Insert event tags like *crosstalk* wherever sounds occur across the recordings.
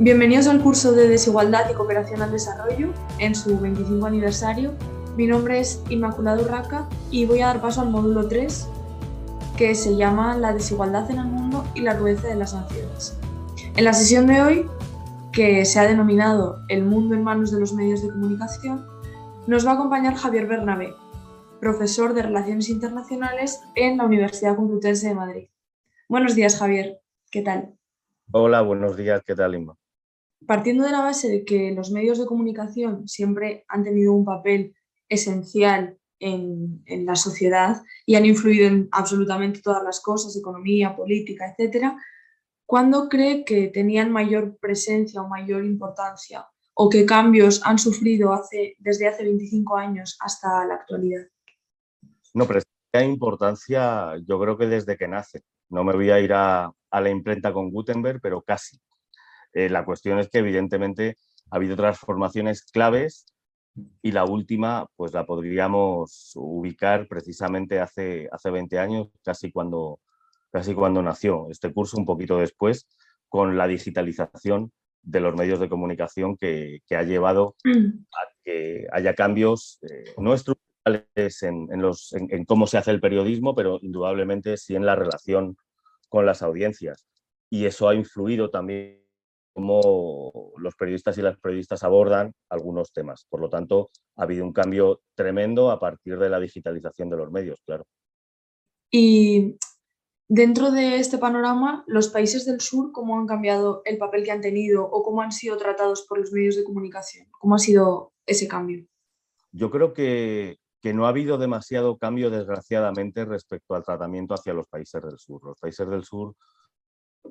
Bienvenidos al curso de Desigualdad y Cooperación al Desarrollo en su 25 aniversario. Mi nombre es Inmaculada Urraca y voy a dar paso al módulo 3 que se llama La desigualdad en el mundo y la rudeza de las naciones. En la sesión de hoy, que se ha denominado El mundo en manos de los medios de comunicación, nos va a acompañar Javier Bernabé, profesor de Relaciones Internacionales en la Universidad Complutense de Madrid. Buenos días, Javier. ¿Qué tal? Hola, buenos días. ¿Qué tal, Inma? Partiendo de la base de que los medios de comunicación siempre han tenido un papel esencial en, la sociedad y han influido en absolutamente todas las cosas, economía, política, etc., ¿cuándo cree que tenían mayor presencia o mayor importancia? ¿O qué cambios han sufrido desde hace 25 años hasta la actualidad? No, presencia importancia yo creo que desde que nace. No me voy a ir a la imprenta con Gutenberg, pero casi. Eh, la cuestión es que evidentemente ha habido transformaciones claves y la última pues la podríamos ubicar precisamente hace, hace 20 años, casi cuando, casi cuando nació este curso, un poquito después, con la digitalización de los medios de comunicación que, ha llevado mm. a que haya cambios eh, no estructurales en, los, en cómo se hace el periodismo, pero indudablemente sí en la relación con las audiencias. Y eso ha influido también cómo los periodistas y las periodistas abordan algunos temas. Por lo tanto, ha habido un cambio tremendo a partir de la digitalización de los medios, claro. Y dentro de este panorama, los países del sur, ¿cómo han cambiado el papel que han tenido o cómo han sido tratados por los medios de comunicación? ¿Cómo ha sido ese cambio? Yo creo que, que no ha habido demasiado cambio, desgraciadamente, respecto al tratamiento hacia los países del sur. Los países del sur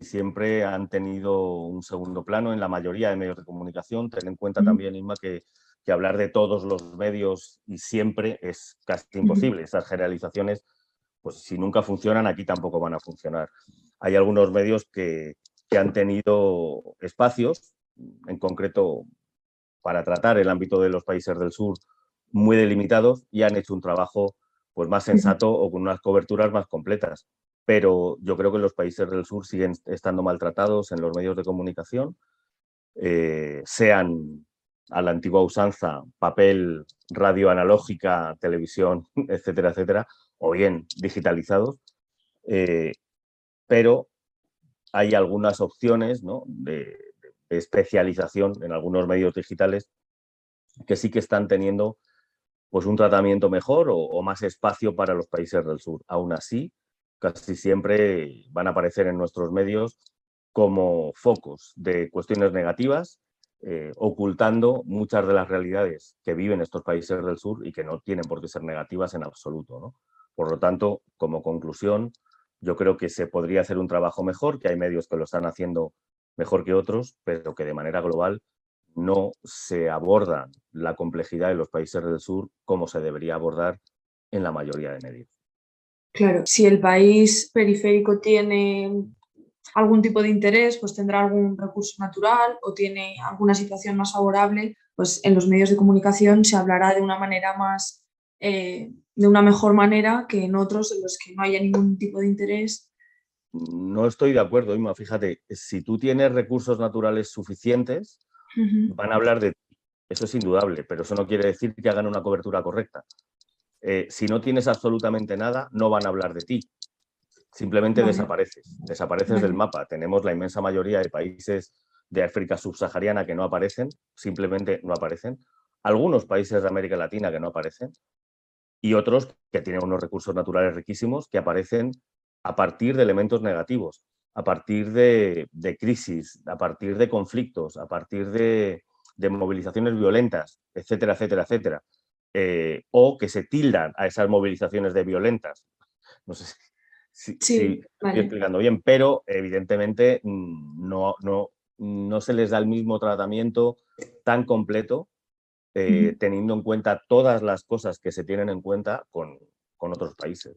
siempre han tenido un segundo plano en la mayoría de medios de comunicación. Ten en cuenta también, Inma, que, que hablar de todos los medios y siempre es casi imposible. Esas generalizaciones, pues si nunca funcionan, aquí tampoco van a funcionar. Hay algunos medios que, que han tenido espacios, en concreto para tratar el ámbito de los países del sur, muy delimitados y han hecho un trabajo pues, más sensato o con unas coberturas más completas pero yo creo que los países del sur siguen estando maltratados en los medios de comunicación, eh, sean a la antigua usanza, papel, radio analógica, televisión, *laughs* etcétera, etcétera, o bien digitalizados, eh, pero hay algunas opciones de, especialización en algunos medios digitales que sí que están teniendo pues, un tratamiento mejor o, o más espacio para los países del sur. Aún así, casi siempre van a aparecer en nuestros medios como focos de cuestiones negativas, eh, ocultando muchas de las realidades que viven estos países del sur y que no tienen por qué ser negativas en absoluto. Por lo tanto, como conclusión, yo creo que se podría hacer un trabajo mejor, que hay medios que lo están haciendo mejor que otros, pero que de manera global no se aborda la complejidad de los países del sur como se debería abordar en la mayoría de medios. Claro, si el país periférico tiene algún tipo de interés, pues tendrá algún recurso natural o tiene alguna situación más favorable, pues en los medios de comunicación se hablará de una manera más, eh, de una mejor manera que en otros en los que no haya ningún tipo de interés. No estoy de acuerdo, Ima. Fíjate, si tú tienes recursos naturales suficientes, van a hablar de Eso es indudable, pero eso no quiere decir que hagan una cobertura correcta. Eh, si no tienes absolutamente nada, no van a hablar de ti. Simplemente desapareces, desapareces del mapa. Tenemos la inmensa mayoría de países de África subsahariana que no aparecen, simplemente no aparecen. Algunos países de América Latina que no aparecen y otros que tienen unos recursos naturales riquísimos que aparecen a partir de elementos negativos, a partir de, crisis, a partir de conflictos, a partir de, de movilizaciones violentas, etcétera, etcétera, etcétera. Eh, o que se tildan a esas movilizaciones de violentas. No sé *laughs* si, estoy explicando bien, pero evidentemente mm, no, no, no se les da el mismo tratamiento tan completo eh, teniendo en cuenta todas las cosas que se tienen en cuenta con, otros países.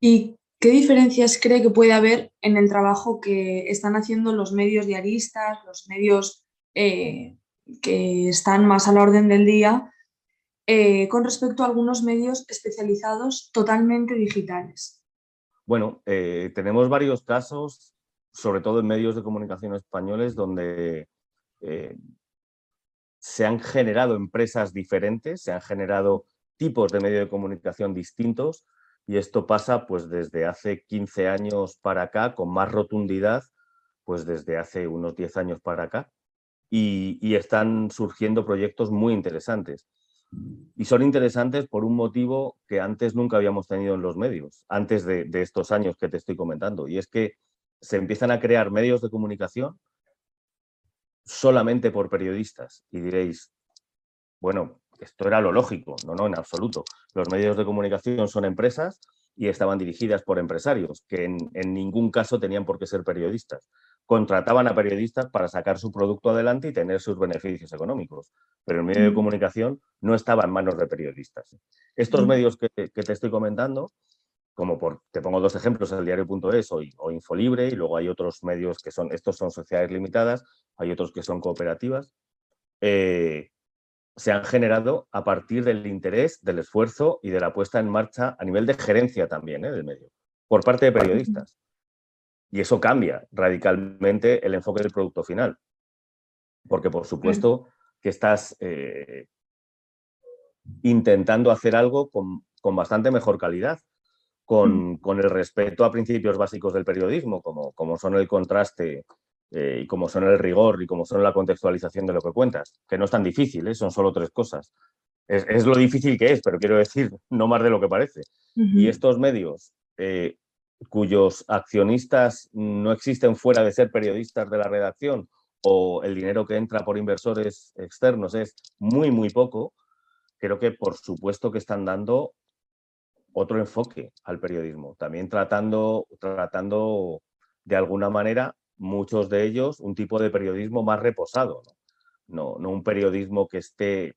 ¿Y qué diferencias cree que puede haber en el trabajo que están haciendo los medios diaristas, los medios eh, que están más a la orden del día eh, con respecto a algunos medios especializados totalmente digitales? Bueno, eh, tenemos varios casos sobre todo en medios de comunicación españoles, donde eh, se han generado empresas diferentes, se han generado tipos de medios de comunicación distintos y esto pasa pues desde hace 15 años para acá con más rotundidad, pues desde hace unos 10 años para acá y están surgiendo proyectos muy interesantes. Y son interesantes por un motivo que antes nunca habíamos tenido en los medios, antes de, estos años que te estoy comentando. Y es que se empiezan a crear medios de comunicación solamente por periodistas. Y diréis, bueno, esto era lo lógico. No, no, en absoluto. Los medios de comunicación son empresas y estaban dirigidas por empresarios, que en ningún caso tenían por qué ser periodistas contrataban a periodistas para sacar su producto adelante y tener sus beneficios económicos. Pero el medio de mm. comunicación no estaba en manos de periodistas. Estos mm. medios que, te estoy comentando, como por, te pongo dos ejemplos, el diario.es o, o Infolibre, y luego hay otros medios que son, estos son sociedades limitadas, hay otros que son cooperativas, eh, se han generado a partir del interés, del esfuerzo y de la puesta en marcha a nivel de gerencia también ¿eh? del medio, por parte de periodistas. Y eso cambia radicalmente el enfoque del producto final. Porque, por supuesto, que estás eh, intentando hacer algo con, bastante mejor calidad, mm. con, el respeto a principios básicos del periodismo, como, como son el contraste eh, y como son el rigor y como son la contextualización de lo que cuentas, que no es tan difícil, ¿eh? son solo tres cosas. Es, lo difícil que es, pero quiero decir, no más de lo que parece. Y estos medios cuyos accionistas no existen fuera de ser periodistas de la redacción o el dinero que entra por inversores externos es muy, muy poco, creo que por supuesto que están dando otro enfoque al periodismo, también tratando, tratando de alguna manera, muchos de ellos, un tipo de periodismo más reposado, ¿no? No, un periodismo que esté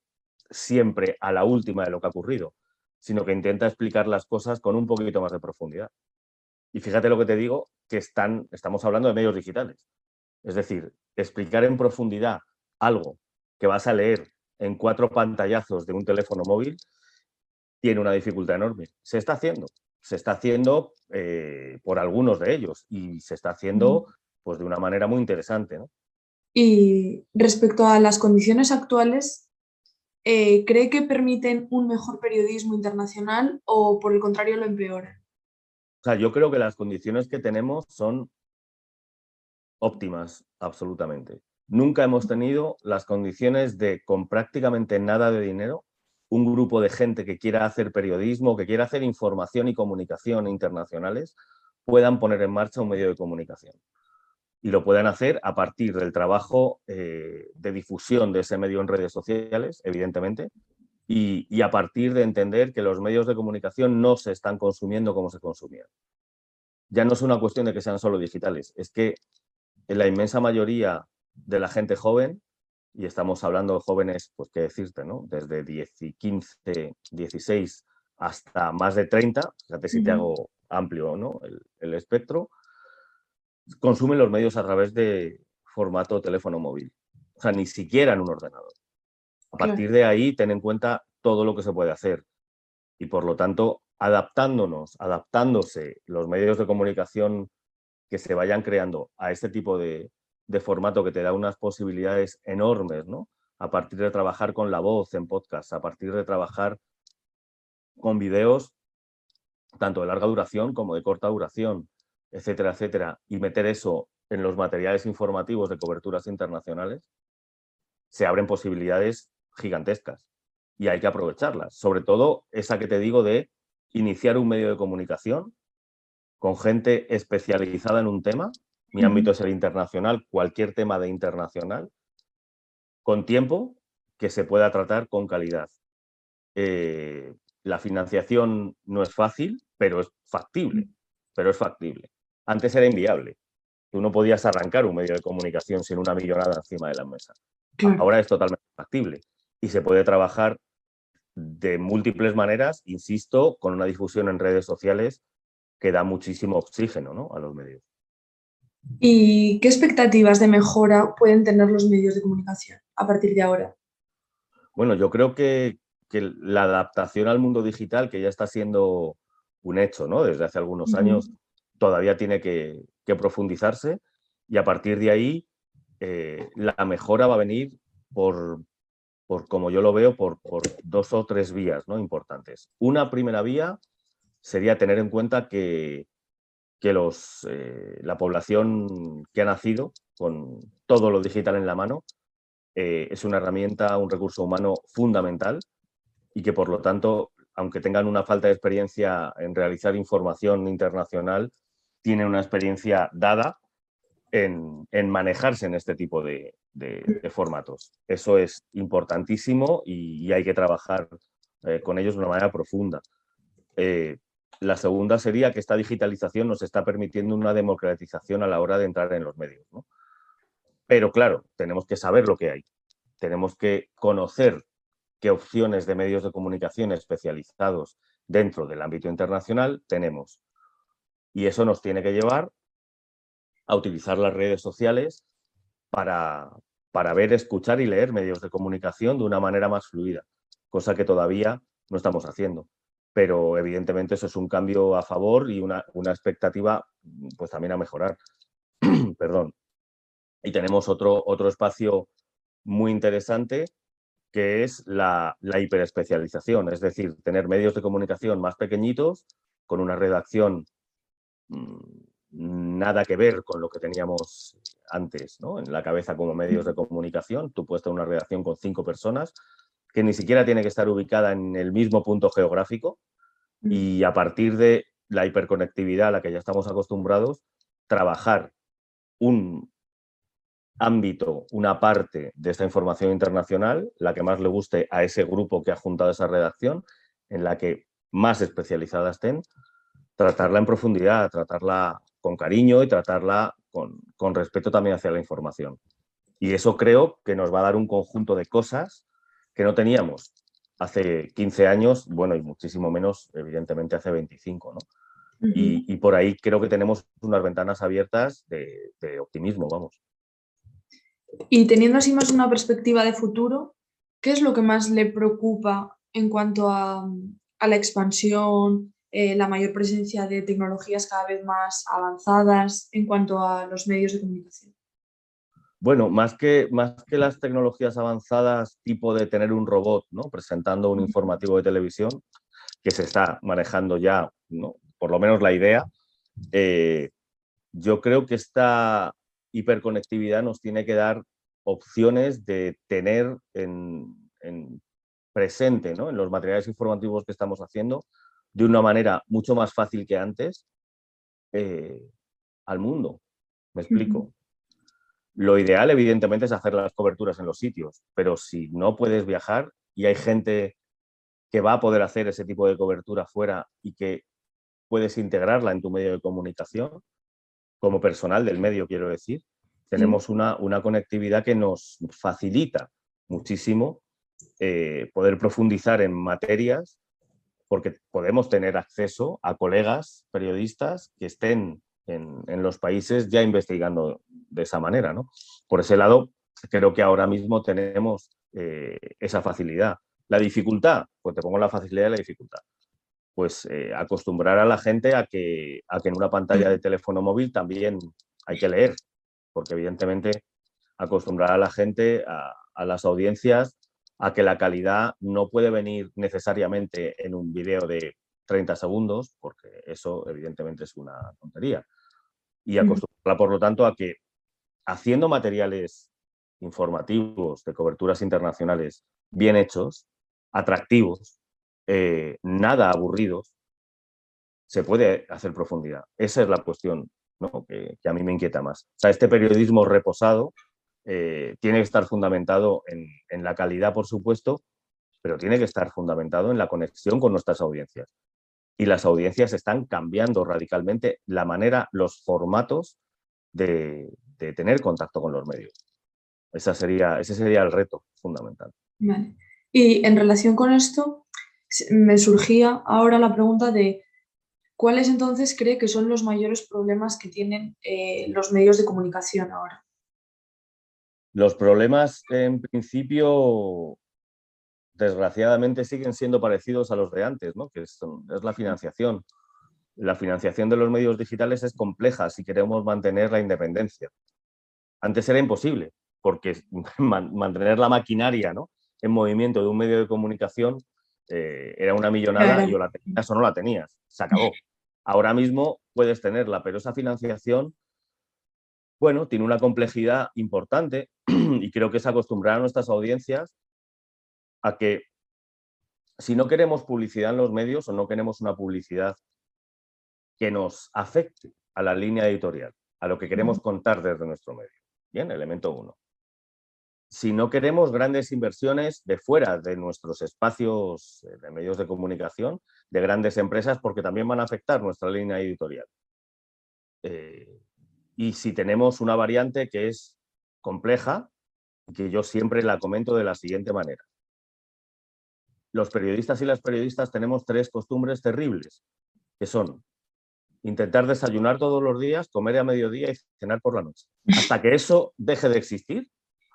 siempre a la última de lo que ha ocurrido, sino que intenta explicar las cosas con un poquito más de profundidad. Y fíjate lo que te digo, que están, estamos hablando de medios digitales. Es decir, explicar en profundidad algo que vas a leer en cuatro pantallazos de un teléfono móvil tiene una dificultad enorme. Se está haciendo, se está haciendo eh, por algunos de ellos y se está haciendo pues, de una manera muy interesante. Y respecto a las condiciones actuales, eh, ¿cree que permiten un mejor periodismo internacional o por el contrario lo empeoran? Sea, yo creo que las condiciones que tenemos son óptimas, absolutamente. Nunca hemos tenido las condiciones de, con prácticamente nada de dinero, un grupo de gente que quiera hacer periodismo, que quiera hacer información y comunicación internacionales, puedan poner en marcha un medio de comunicación. Y lo puedan hacer a partir del trabajo eh, de difusión de ese medio en redes sociales, evidentemente, y, a partir de entender que los medios de comunicación no se están consumiendo como se consumían. Ya no es una cuestión de que sean solo digitales, es que en la inmensa mayoría de la gente joven, y estamos hablando de jóvenes, pues qué decirte, ¿no? Desde 10 15, 16 hasta más de 30, fíjate si te hago amplio ¿no? el, el espectro, consumen los medios a través de formato teléfono móvil. O sea, ni siquiera en un ordenador. A partir de ahí, ten en cuenta todo lo que se puede hacer. Y por lo tanto, adaptándonos, adaptándose los medios de comunicación que se vayan creando a este tipo de, formato que te da unas posibilidades enormes, ¿no? A partir de trabajar con la voz en podcast, a partir de trabajar con videos tanto de larga duración como de corta duración, etcétera, etcétera, y meter eso en los materiales informativos de coberturas internacionales, se abren posibilidades gigantescas y hay que aprovecharlas. Sobre todo esa que te digo de iniciar un medio de comunicación con gente especializada en un tema. Mi ámbito es el internacional, cualquier tema de internacional, con tiempo que se pueda tratar con calidad. Eh, la financiación no es fácil, pero es factible, pero es factible. Antes era inviable. Tú no podías arrancar un medio de comunicación sin una millonada encima de la mesa. Ahora es totalmente factible y se puede trabajar de múltiples maneras, insisto, con una difusión en redes sociales que da muchísimo oxígeno ¿no? a los medios. ¿Y qué expectativas de mejora pueden tener los medios de comunicación a partir de ahora? Bueno, yo creo que, la adaptación al mundo digital, que ya está siendo un hecho ¿no? desde hace algunos años, todavía tiene que, que profundizarse y a partir de ahí eh, la mejora va a venir por, por como yo lo veo, por, dos o tres vías ¿no? importantes. Una primera vía sería tener en cuenta que, que los, eh, la población que ha nacido con todo lo digital en la mano eh, es una herramienta, un recurso humano fundamental y que por lo tanto, aunque tengan una falta de experiencia en realizar información internacional, tienen una experiencia dada en, manejarse en este tipo de, formatos. Eso es importantísimo y, hay que trabajar eh, con ellos de una manera profunda. Eh, la segunda sería que esta digitalización nos está permitiendo una democratización a la hora de entrar en los medios. Pero claro, tenemos que saber lo que hay. Tenemos que conocer qué opciones de medios de comunicación especializados dentro del ámbito internacional tenemos. Y eso nos tiene que llevar a utilizar las redes sociales para, para ver, escuchar y leer medios de comunicación de una manera más fluida, cosa que todavía no estamos haciendo pero evidentemente eso es un cambio a favor y una, expectativa pues también a mejorar. *clears throat* Perdón. Y tenemos otro, otro espacio muy interesante que es la, la hiperespecialización, es decir, tener medios de comunicación más pequeñitos, con una redacción mm, nada que ver con lo que teníamos antes ¿no? en la cabeza como medios de comunicación. Tú puedes tener una redacción con cinco personas que ni siquiera tiene que estar ubicada en el mismo punto geográfico y a partir de la hiperconectividad a la que ya estamos acostumbrados, trabajar un ámbito, una parte de esta información internacional, la que más le guste a ese grupo que ha juntado esa redacción, en la que más especializada estén, tratarla en profundidad, tratarla con cariño y tratarla con, con respeto también hacia la información. Y eso creo que nos va a dar un conjunto de cosas que no teníamos hace 15 años, bueno, y muchísimo menos, evidentemente, hace 25, ¿no? y, por ahí creo que tenemos unas ventanas abiertas de, optimismo, vamos. Y teniendo así más una perspectiva de futuro, ¿qué es lo que más le preocupa en cuanto a, la expansión, eh, la mayor presencia de tecnologías cada vez más avanzadas en cuanto a los medios de comunicación? Bueno, más que, más que las tecnologías avanzadas, tipo de tener un robot ¿no? presentando un informativo de televisión, que se está manejando ya, ¿no? por lo menos la idea, eh, yo creo que esta hiperconectividad nos tiene que dar opciones de tener en, presente ¿no? en los materiales informativos que estamos haciendo de una manera mucho más fácil que antes eh, al mundo. ¿Me explico? Lo ideal, evidentemente, es hacer las coberturas en los sitios, pero si no puedes viajar y hay gente que va a poder hacer ese tipo de cobertura fuera y que puedes integrarla en tu medio de comunicación, como personal del medio, quiero decir, tenemos una, una conectividad que nos facilita muchísimo eh, poder profundizar en materias porque podemos tener acceso a colegas periodistas que estén en, los países ya investigando de esa manera. ¿no? Por ese lado, creo que ahora mismo tenemos eh, esa facilidad. La dificultad, pues te pongo la facilidad y la dificultad. Pues eh, acostumbrar a la gente a que, en una pantalla de teléfono móvil también hay que leer, porque evidentemente acostumbrar a la gente, a las audiencias, a que la calidad no puede venir necesariamente en un video de 30 segundos, porque eso evidentemente es una tontería y acostumbrarla, por lo tanto, a que haciendo materiales informativos de coberturas internacionales bien hechos, atractivos, eh, nada aburridos, se puede hacer profundidad. Esa es la cuestión que, a mí me inquieta más. O sea, este periodismo reposado eh, tiene que estar fundamentado en, la calidad, por supuesto, pero tiene que estar fundamentado en la conexión con nuestras audiencias y las audiencias están cambiando radicalmente la manera, los formatos de, tener contacto con los medios. Sería, ese sería el reto fundamental. Y en relación con esto, me surgía ahora la pregunta de cuáles entonces cree que son los mayores problemas que tienen eh, los medios de comunicación ahora. Los problemas, en principio, desgraciadamente siguen siendo parecidos a los de antes, ¿no? que es, la financiación. la financiación de los medios digitales es compleja si queremos mantener la independencia. Antes era imposible, porque *laughs* mantener la maquinaria ¿no? en movimiento de un medio de comunicación eh, era una millonada y o la tenías o no la tenías. Se acabó. Ahora mismo puedes tenerla, pero esa financiación, bueno, tiene una complejidad importante *clears throat* y creo que es acostumbrar a nuestras audiencias a que si no queremos publicidad en los medios o no queremos una publicidad que nos afecte a la línea editorial, a lo que queremos contar desde nuestro medio. Bien, elemento uno. Si no queremos grandes inversiones de fuera de nuestros espacios eh, de medios de comunicación, de grandes empresas, porque también van a afectar nuestra línea editorial. Eh, y si tenemos una variante que es compleja, que yo siempre la comento de la siguiente manera. Los periodistas y las periodistas tenemos tres costumbres terribles, que son intentar desayunar todos los días, comer a mediodía y cenar por la noche. Hasta que eso deje de existir,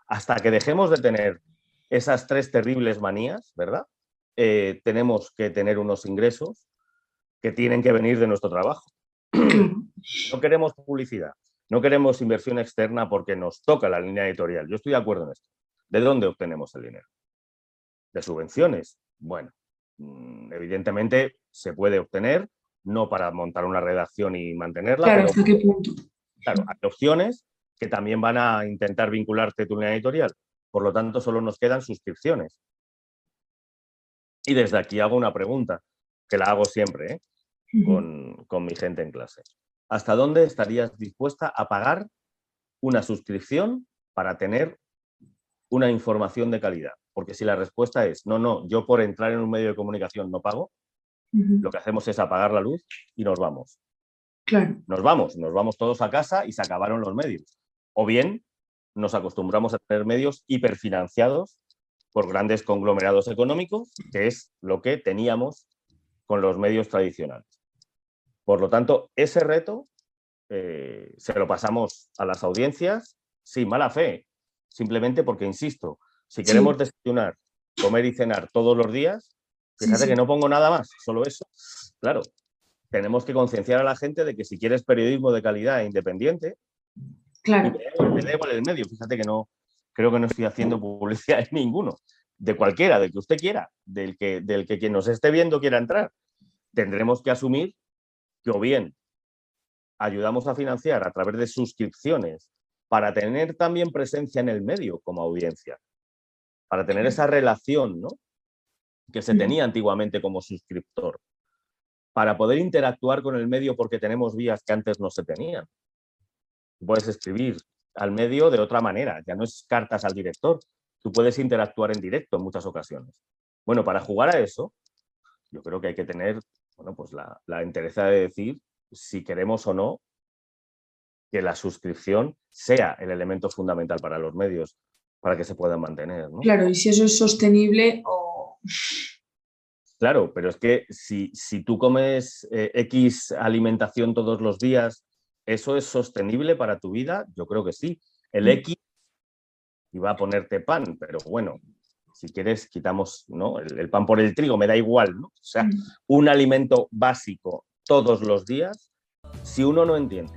hasta que dejemos de tener esas tres terribles manías, ¿verdad? Eh, tenemos que tener unos ingresos que tienen que venir de nuestro trabajo. *clears throat* No queremos publicidad, no queremos inversión externa porque nos toca la línea editorial. Yo estoy de acuerdo en esto. ¿De dónde obtenemos el dinero? ¿De subvenciones? Bueno, mm, evidentemente se puede obtener no para montar una redacción y mantenerla. Claro, ¿hasta qué punto? Claro, hay opciones que también van a intentar vincularte a tu línea editorial. Por lo tanto, solo nos quedan suscripciones. Y desde aquí hago una pregunta, que la hago siempre ¿eh? con, con mi gente en clase. ¿Hasta dónde estarías dispuesta a pagar una suscripción para tener una información de calidad? Porque si la respuesta es, no, no, yo por entrar en un medio de comunicación no pago, lo que hacemos es apagar la luz y nos vamos. Claro. Nos vamos, nos vamos todos a casa y se acabaron los medios. O bien nos acostumbramos a tener medios hiperfinanciados por grandes conglomerados económicos, que es lo que teníamos con los medios tradicionales. Por lo tanto, ese reto eh, se lo pasamos a las audiencias sin mala fe, simplemente porque, insisto, si queremos desayunar, comer y cenar todos los días, Fíjate que no pongo nada más, solo eso. Claro, tenemos que concienciar a la gente de que si quieres periodismo de calidad e independiente, claro. me da igual el medio. Fíjate que no, creo que no estoy haciendo publicidad en ninguno. De cualquiera, del que usted quiera, del que, del que quien nos esté viendo quiera entrar. Tendremos que asumir que o bien ayudamos a financiar a través de suscripciones para tener también presencia en el medio como audiencia, para tener esa relación ¿no? que se tenía antiguamente como suscriptor, para poder interactuar con el medio porque tenemos vías que antes no se tenían. Puedes escribir al medio de otra manera, ya no es cartas al director, tú puedes interactuar en directo en muchas ocasiones. Bueno, para jugar a eso, yo creo que hay que tener bueno, pues la, la entereza de decir si queremos o no que la suscripción sea el elemento fundamental para los medios, para que se puedan mantener. Claro, y si eso es sostenible o Claro, pero es que si, si tú comes eh, X alimentación todos los días, ¿eso es sostenible para tu vida? Yo creo que sí. El mm. X iba a ponerte pan, pero bueno, si quieres quitamos ¿no? el, pan por el trigo, me da igual, ¿no? O sea, un alimento básico todos los días, si uno no entiende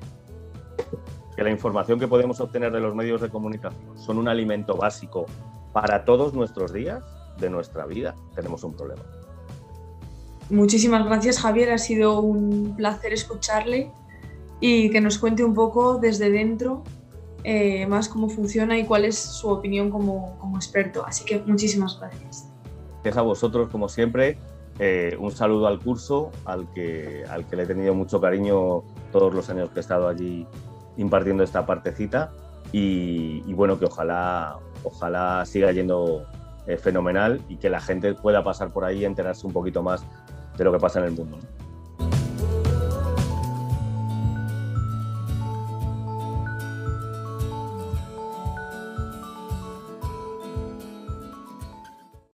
que la información que podemos obtener de los medios de comunicación son un alimento básico para todos nuestros días, de nuestra vida, tenemos un problema. Muchísimas gracias Javier, ha sido un placer escucharle y que nos cuente un poco desde dentro eh, más cómo funciona y cuál es su opinión como, como, experto. Así que muchísimas gracias. Gracias a vosotros, como siempre. Eh, un saludo al curso, al que, al que le he tenido mucho cariño todos los años que he estado allí impartiendo esta partecita. Y, bueno, que ojalá, ojalá siga yendo fenomenal y que la gente pueda pasar por ahí y enterarse un poquito más de lo que pasa en el mundo.